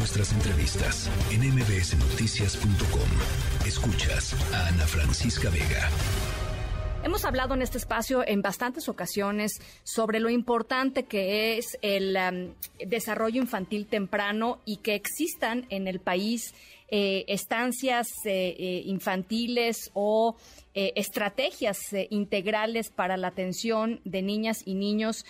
nuestras entrevistas en mbsnoticias.com. Escuchas a Ana Francisca Vega. Hemos hablado en este espacio en bastantes ocasiones sobre lo importante que es el um, desarrollo infantil temprano y que existan en el país eh, estancias eh, eh, infantiles o estrategias integrales para la atención de niñas y niños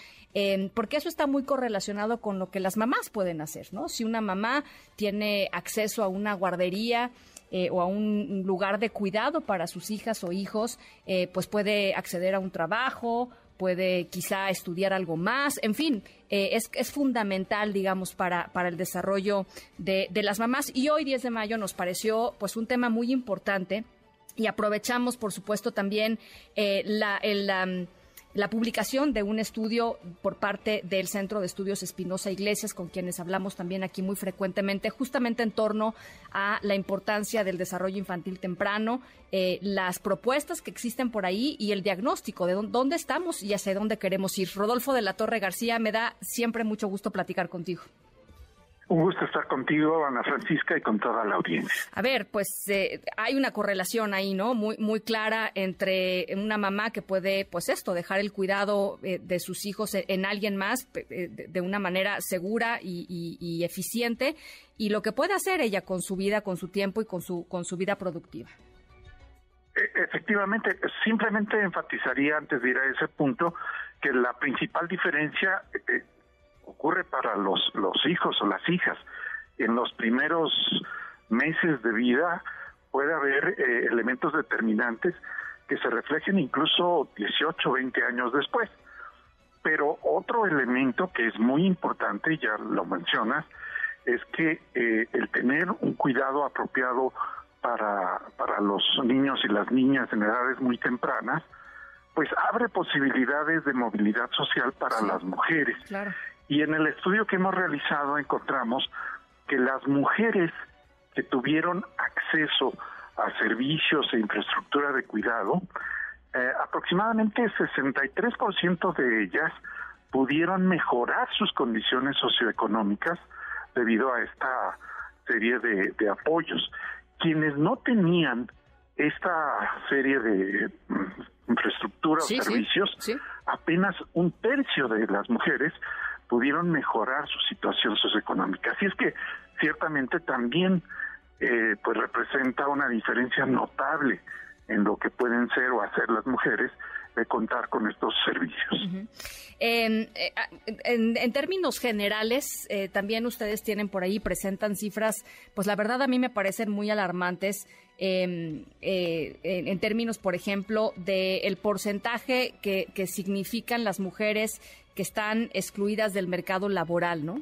porque eso está muy correlacionado con lo que las mamás pueden hacer, ¿no? Si una mamá tiene acceso a una guardería, eh, o a un lugar de cuidado para sus hijas o hijos, eh, pues puede acceder a un trabajo, puede quizá estudiar algo más, en fin, eh, es, es, fundamental, digamos, para, para el desarrollo de, de, las mamás. Y hoy, 10 de mayo, nos pareció pues un tema muy importante y aprovechamos, por supuesto, también la, el la publicación de un estudio por parte del Centro de Estudios Espinosa Iglesias, con quienes hablamos también aquí muy frecuentemente, justamente en torno a la importancia del desarrollo infantil temprano, eh, las propuestas que existen por ahí y el diagnóstico de dónde estamos y hacia dónde queremos ir. Rodolfo de la Torre García, me da siempre mucho gusto platicar contigo. Un gusto estar contigo, Ana Francisca, y con toda la audiencia. A ver, pues eh, hay una correlación ahí, ¿no? Muy muy clara entre una mamá que puede, pues esto, dejar el cuidado eh, de sus hijos en, alguien más eh, de, una manera segura y, eficiente, y lo que puede hacer ella con su vida, con su tiempo y con su con su vida productiva. E, efectivamente, simplemente enfatizaría antes de ir a ese punto que la principal diferencia ocurre para los, los hijos o las hijas. En los primeros meses de vida puede haber eh, elementos determinantes que se reflejen incluso 18, 20 años después. Pero otro elemento que es muy importante, ya lo mencionas, es que eh, el tener un cuidado apropiado para, para los niños y las niñas en edades muy tempranas, pues abre posibilidades de movilidad social para las mujeres. Claro. Y en el estudio que hemos realizado encontramos que las mujeres que tuvieron acceso a servicios e infraestructura de cuidado, eh, aproximadamente 63% de ellas pudieron mejorar sus condiciones socioeconómicas debido a esta serie de, apoyos. Quienes no tenían esta serie de mm, infraestructura o servicios, apenas un tercio de las mujeres pudieron mejorar su situación socioeconómica. Así es que ciertamente también eh, pues representa una diferencia notable en lo que pueden ser o hacer las mujeres de contar con estos servicios. Eh, en, términos generales, eh, también ustedes tienen por ahí, presentan cifras, pues la verdad a mí me parecen muy alarmantes em, en, términos, por ejemplo, del porcentaje que, que significan las mujeres que están excluidas del mercado laboral, ¿no?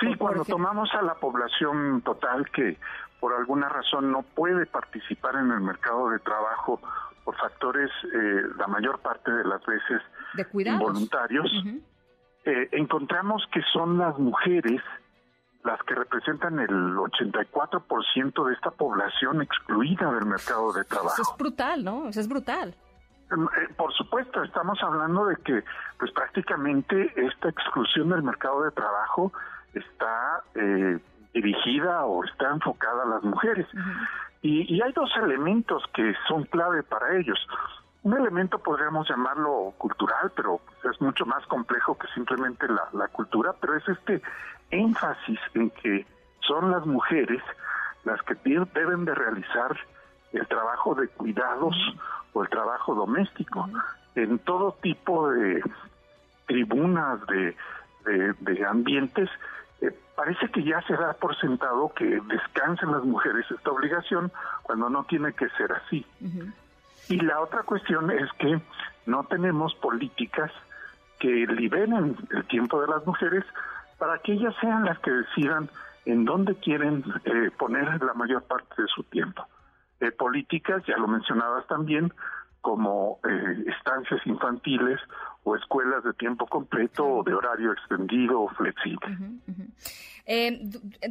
Sí, cuando tomamos a la población total que por alguna razón no puede participar en el mercado de trabajo por factores, eh, la mayor parte de las veces de involuntarios, eh, encontramos que son las mujeres las que representan el 84% de esta población excluida del mercado de trabajo. Eso es brutal, ¿no? Eso es brutal. Eh, por supuesto, estamos hablando de que pues prácticamente esta exclusión del mercado de trabajo está eh, dirigida o está enfocada a las mujeres. Y, y hay dos elementos que son clave para ellos. Un elemento podríamos llamarlo cultural, pero es mucho más complejo que simplemente la, cultura, pero es este énfasis en que son las mujeres las que deben de realizar el trabajo de cuidados o el trabajo doméstico en todo tipo de tribunas de, de, ambientes eh, parece que ya se da por sentado que descansen las mujeres esta obligación cuando no tiene que ser así. Y la otra cuestión es que no tenemos políticas que liberen el tiempo de las mujeres para que ellas sean las que decidan en dónde quieren eh, poner la mayor parte de su tiempo. Políticas, ya lo mencionabas también, como eh, estancias infantiles o escuelas de tiempo completo o de horario extendido o flexible. Eh,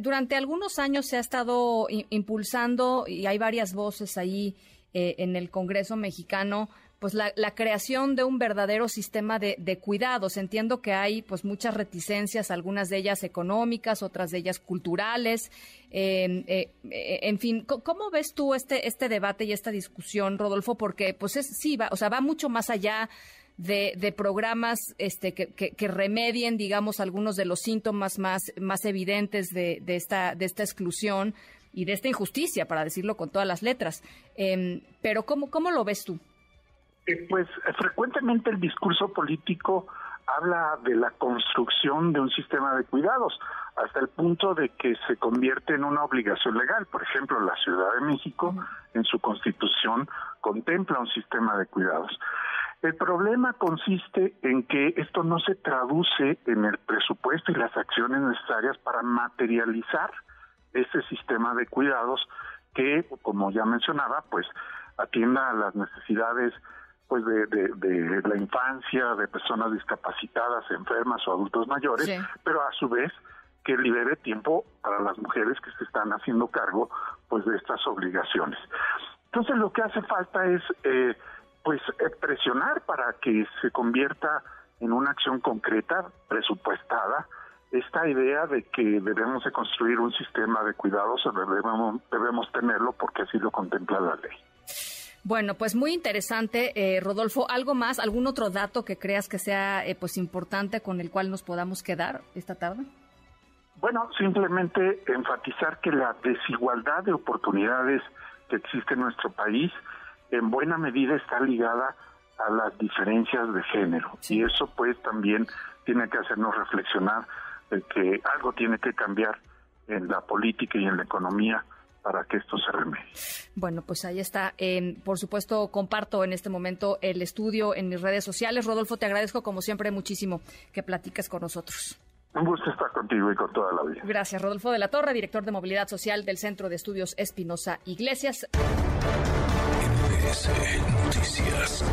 durante algunos años se ha estado impulsando y hay varias voces ahí eh, en el Congreso mexicano pues la, creación de un verdadero sistema de, cuidados. Entiendo que hay pues muchas reticencias, algunas de ellas económicas, otras de ellas culturales. Em, eh, eh, en fin, ¿cómo ves tú este, este debate y esta discusión, Rodolfo? Porque pues es, sí, va, o sea, va mucho más allá de, programas este, que, remedien, digamos, algunos de los síntomas más, más evidentes de, esta, de esta exclusión y de esta injusticia, para decirlo con todas las letras. Em, pero ¿cómo, ¿cómo lo ves tú? Eh, pues frecuentemente el discurso político habla de la construcción de un sistema de cuidados hasta el punto de que se convierte en una obligación legal. Por ejemplo, la Ciudad de México en su constitución contempla un sistema de cuidados. El problema consiste en que esto no se traduce en el presupuesto y las acciones necesarias para materializar ese sistema de cuidados que, como ya mencionaba, pues atienda a las necesidades pues de, de, la infancia, de personas discapacitadas, enfermas o adultos mayores, pero a su vez que libere tiempo para las mujeres que se están haciendo cargo pues de estas obligaciones. Entonces lo que hace falta es eh, pues eh, presionar para que se convierta en una acción concreta, presupuestada, esta idea de que debemos de construir un sistema de cuidados, debemos, debemos tenerlo porque así lo contempla la ley. Bueno, pues muy interesante, eh, Rodolfo. ¿Algo más, algún otro dato que creas que sea eh, pues importante con el cual nos podamos quedar esta tarde? Bueno, simplemente enfatizar que la desigualdad de oportunidades que existe en nuestro país en buena medida está ligada a las diferencias de género y eso pues también tiene que hacernos reflexionar de que algo tiene que cambiar en la política y en la economía para que esto se remedie. Bueno, pues ahí está. por supuesto, comparto en este momento el estudio en mis redes sociales. Rodolfo, te agradezco como siempre muchísimo que platiques con nosotros. Un gusto estar contigo y con toda la vida. Gracias, Rodolfo de la Torre, director de Movilidad Social del Centro de Estudios Espinosa Iglesias. Noticias.